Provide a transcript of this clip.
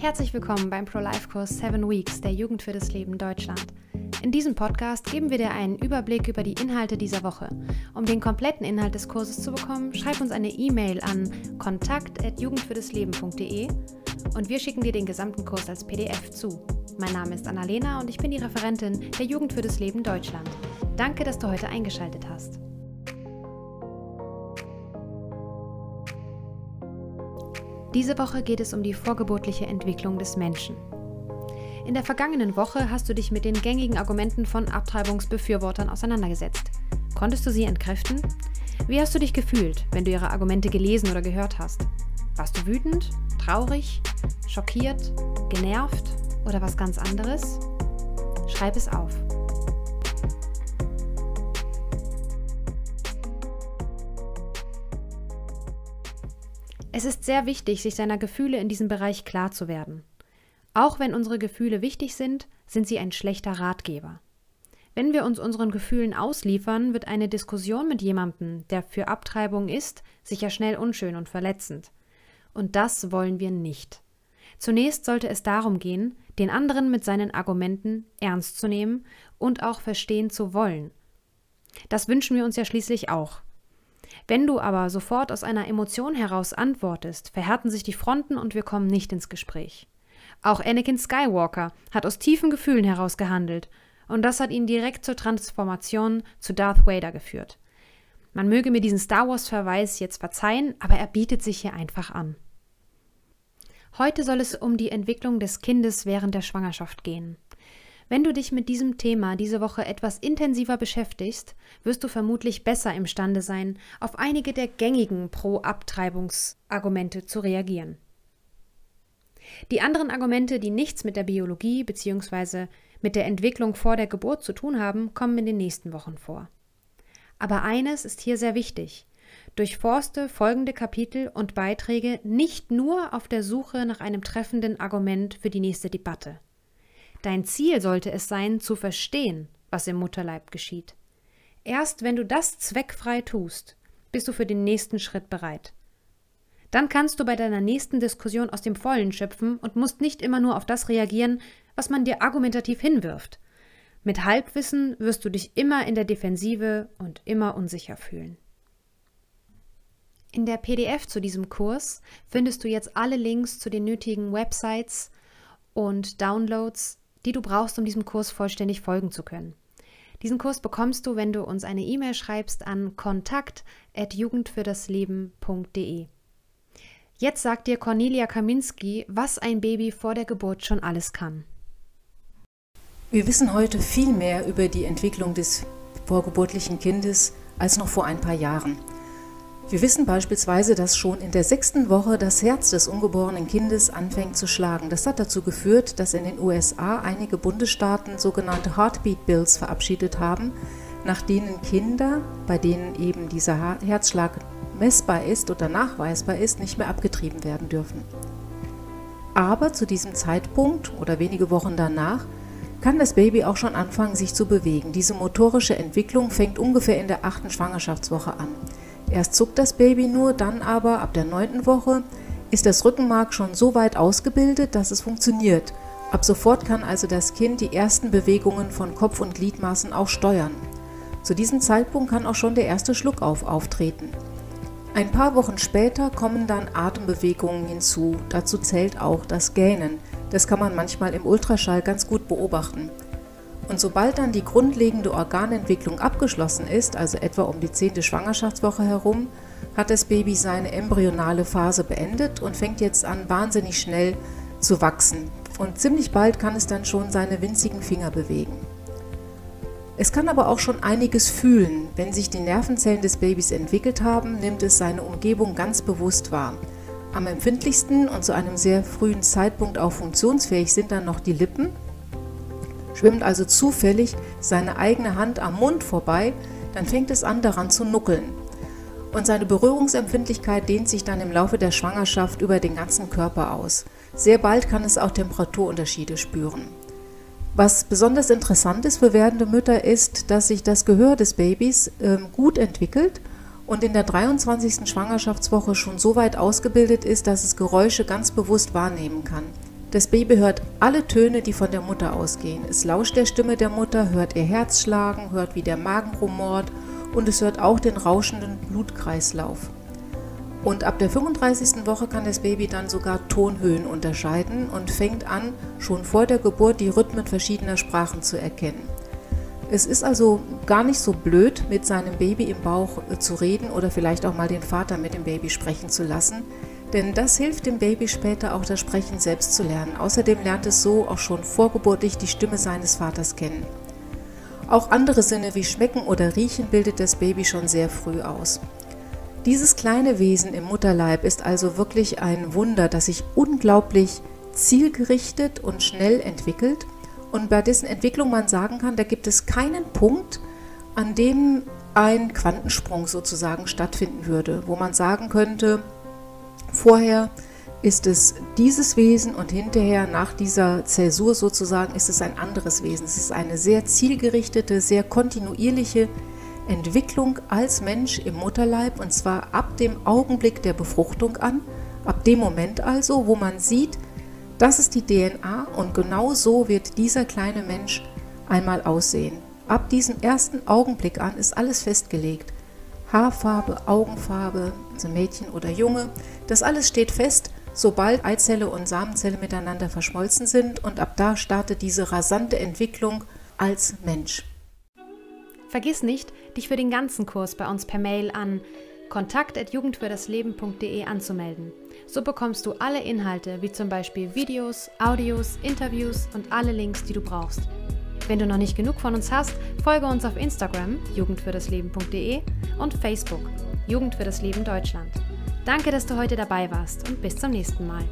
Herzlich willkommen beim Pro-Life-Kurs 7 Weeks der Jugend für das Leben Deutschland. In diesem Podcast geben wir dir einen Überblick über die Inhalte dieser Woche. Um den kompletten Inhalt des Kurses zu bekommen, schreib uns eine E-Mail an kontakt.jugendfürdesleben.de und wir schicken dir den gesamten Kurs als PDF zu. Mein Name ist Annalena und ich bin die Referentin der Jugend für das Leben Deutschland. Danke, dass du heute eingeschaltet hast. Diese Woche geht es um die vorgeburtliche Entwicklung des Menschen. In der vergangenen Woche hast du dich mit den gängigen Argumenten von Abtreibungsbefürwortern auseinandergesetzt. Konntest du sie entkräften? Wie hast du dich gefühlt, wenn du ihre Argumente gelesen oder gehört hast? Warst du wütend, traurig, schockiert, genervt oder was ganz anderes? Schreib es auf. Es ist sehr wichtig, sich seiner Gefühle in diesem Bereich klar zu werden. Auch wenn unsere Gefühle wichtig sind, sind sie ein schlechter Ratgeber. Wenn wir uns unseren Gefühlen ausliefern, wird eine Diskussion mit jemandem, der für Abtreibung ist, sicher schnell unschön und verletzend. Und das wollen wir nicht. Zunächst sollte es darum gehen, den anderen mit seinen Argumenten ernst zu nehmen und auch verstehen zu wollen. Das wünschen wir uns ja schließlich auch. Wenn du aber sofort aus einer Emotion heraus antwortest, verhärten sich die Fronten und wir kommen nicht ins Gespräch. Auch Anakin Skywalker hat aus tiefen Gefühlen heraus gehandelt, und das hat ihn direkt zur Transformation zu Darth Vader geführt. Man möge mir diesen Star Wars-Verweis jetzt verzeihen, aber er bietet sich hier einfach an. Heute soll es um die Entwicklung des Kindes während der Schwangerschaft gehen. Wenn du dich mit diesem Thema diese Woche etwas intensiver beschäftigst, wirst du vermutlich besser imstande sein, auf einige der gängigen Pro-Abtreibungsargumente zu reagieren. Die anderen Argumente, die nichts mit der Biologie bzw. mit der Entwicklung vor der Geburt zu tun haben, kommen in den nächsten Wochen vor. Aber eines ist hier sehr wichtig. Durchforste folgende Kapitel und Beiträge nicht nur auf der Suche nach einem treffenden Argument für die nächste Debatte. Dein Ziel sollte es sein, zu verstehen, was im Mutterleib geschieht. Erst wenn du das zweckfrei tust, bist du für den nächsten Schritt bereit. Dann kannst du bei deiner nächsten Diskussion aus dem Vollen schöpfen und musst nicht immer nur auf das reagieren, was man dir argumentativ hinwirft. Mit Halbwissen wirst du dich immer in der Defensive und immer unsicher fühlen. In der PDF zu diesem Kurs findest du jetzt alle Links zu den nötigen Websites und Downloads die du brauchst, um diesem Kurs vollständig folgen zu können. Diesen Kurs bekommst du, wenn du uns eine E-Mail schreibst an kontakt@jugendfürdasleben.de. Jetzt sagt dir Cornelia Kaminski, was ein Baby vor der Geburt schon alles kann. Wir wissen heute viel mehr über die Entwicklung des vorgeburtlichen Kindes als noch vor ein paar Jahren. Wir wissen beispielsweise, dass schon in der sechsten Woche das Herz des ungeborenen Kindes anfängt zu schlagen. Das hat dazu geführt, dass in den USA einige Bundesstaaten sogenannte Heartbeat Bills verabschiedet haben, nach denen Kinder, bei denen eben dieser Herzschlag messbar ist oder nachweisbar ist, nicht mehr abgetrieben werden dürfen. Aber zu diesem Zeitpunkt oder wenige Wochen danach kann das Baby auch schon anfangen, sich zu bewegen. Diese motorische Entwicklung fängt ungefähr in der achten Schwangerschaftswoche an. Erst zuckt das Baby nur, dann aber ab der neunten Woche ist das Rückenmark schon so weit ausgebildet, dass es funktioniert. Ab sofort kann also das Kind die ersten Bewegungen von Kopf und Gliedmaßen auch steuern. Zu diesem Zeitpunkt kann auch schon der erste Schluckauf auftreten. Ein paar Wochen später kommen dann Atembewegungen hinzu. Dazu zählt auch das Gähnen. Das kann man manchmal im Ultraschall ganz gut beobachten. Und sobald dann die grundlegende Organentwicklung abgeschlossen ist, also etwa um die zehnte Schwangerschaftswoche herum, hat das Baby seine embryonale Phase beendet und fängt jetzt an, wahnsinnig schnell zu wachsen. Und ziemlich bald kann es dann schon seine winzigen Finger bewegen. Es kann aber auch schon einiges fühlen. Wenn sich die Nervenzellen des Babys entwickelt haben, nimmt es seine Umgebung ganz bewusst wahr. Am empfindlichsten und zu einem sehr frühen Zeitpunkt auch funktionsfähig sind dann noch die Lippen, Schwimmt also zufällig seine eigene Hand am Mund vorbei, dann fängt es an daran zu nuckeln. Und seine Berührungsempfindlichkeit dehnt sich dann im Laufe der Schwangerschaft über den ganzen Körper aus. Sehr bald kann es auch Temperaturunterschiede spüren. Was besonders interessant ist für werdende Mütter ist, dass sich das Gehör des Babys äh, gut entwickelt und in der 23. Schwangerschaftswoche schon so weit ausgebildet ist, dass es Geräusche ganz bewusst wahrnehmen kann. Das Baby hört alle Töne, die von der Mutter ausgehen. Es lauscht der Stimme der Mutter, hört ihr Herz schlagen, hört, wie der Magen rumort und es hört auch den rauschenden Blutkreislauf. Und ab der 35. Woche kann das Baby dann sogar Tonhöhen unterscheiden und fängt an, schon vor der Geburt die Rhythmen verschiedener Sprachen zu erkennen. Es ist also gar nicht so blöd, mit seinem Baby im Bauch äh, zu reden oder vielleicht auch mal den Vater mit dem Baby sprechen zu lassen, denn das hilft dem Baby später auch das Sprechen selbst zu lernen. Außerdem lernt es so auch schon vorgeburtlich die Stimme seines Vaters kennen. Auch andere Sinne wie Schmecken oder Riechen bildet das Baby schon sehr früh aus. Dieses kleine Wesen im Mutterleib ist also wirklich ein Wunder, das sich unglaublich zielgerichtet und schnell entwickelt und bei dessen Entwicklung man sagen kann, da gibt es keinen Punkt, an dem ein Quantensprung sozusagen stattfinden würde, wo man sagen könnte, Vorher ist es dieses Wesen und hinterher nach dieser Zäsur sozusagen ist es ein anderes Wesen. Es ist eine sehr zielgerichtete, sehr kontinuierliche Entwicklung als Mensch im Mutterleib und zwar ab dem Augenblick der Befruchtung an, ab dem Moment also, wo man sieht, das ist die DNA und genau so wird dieser kleine Mensch einmal aussehen. Ab diesem ersten Augenblick an ist alles festgelegt. Haarfarbe, Augenfarbe, also Mädchen oder Junge, das alles steht fest, sobald Eizelle und Samenzelle miteinander verschmolzen sind und ab da startet diese rasante Entwicklung als Mensch. Vergiss nicht, dich für den ganzen Kurs bei uns per Mail an kontakt.jugendfürdasleben.de anzumelden. So bekommst du alle Inhalte, wie zum Beispiel Videos, Audios, Interviews und alle Links, die du brauchst. Wenn du noch nicht genug von uns hast, folge uns auf Instagram jugendfürdasleben.de und Facebook Jugend für das Leben Deutschland. Danke, dass du heute dabei warst und bis zum nächsten Mal.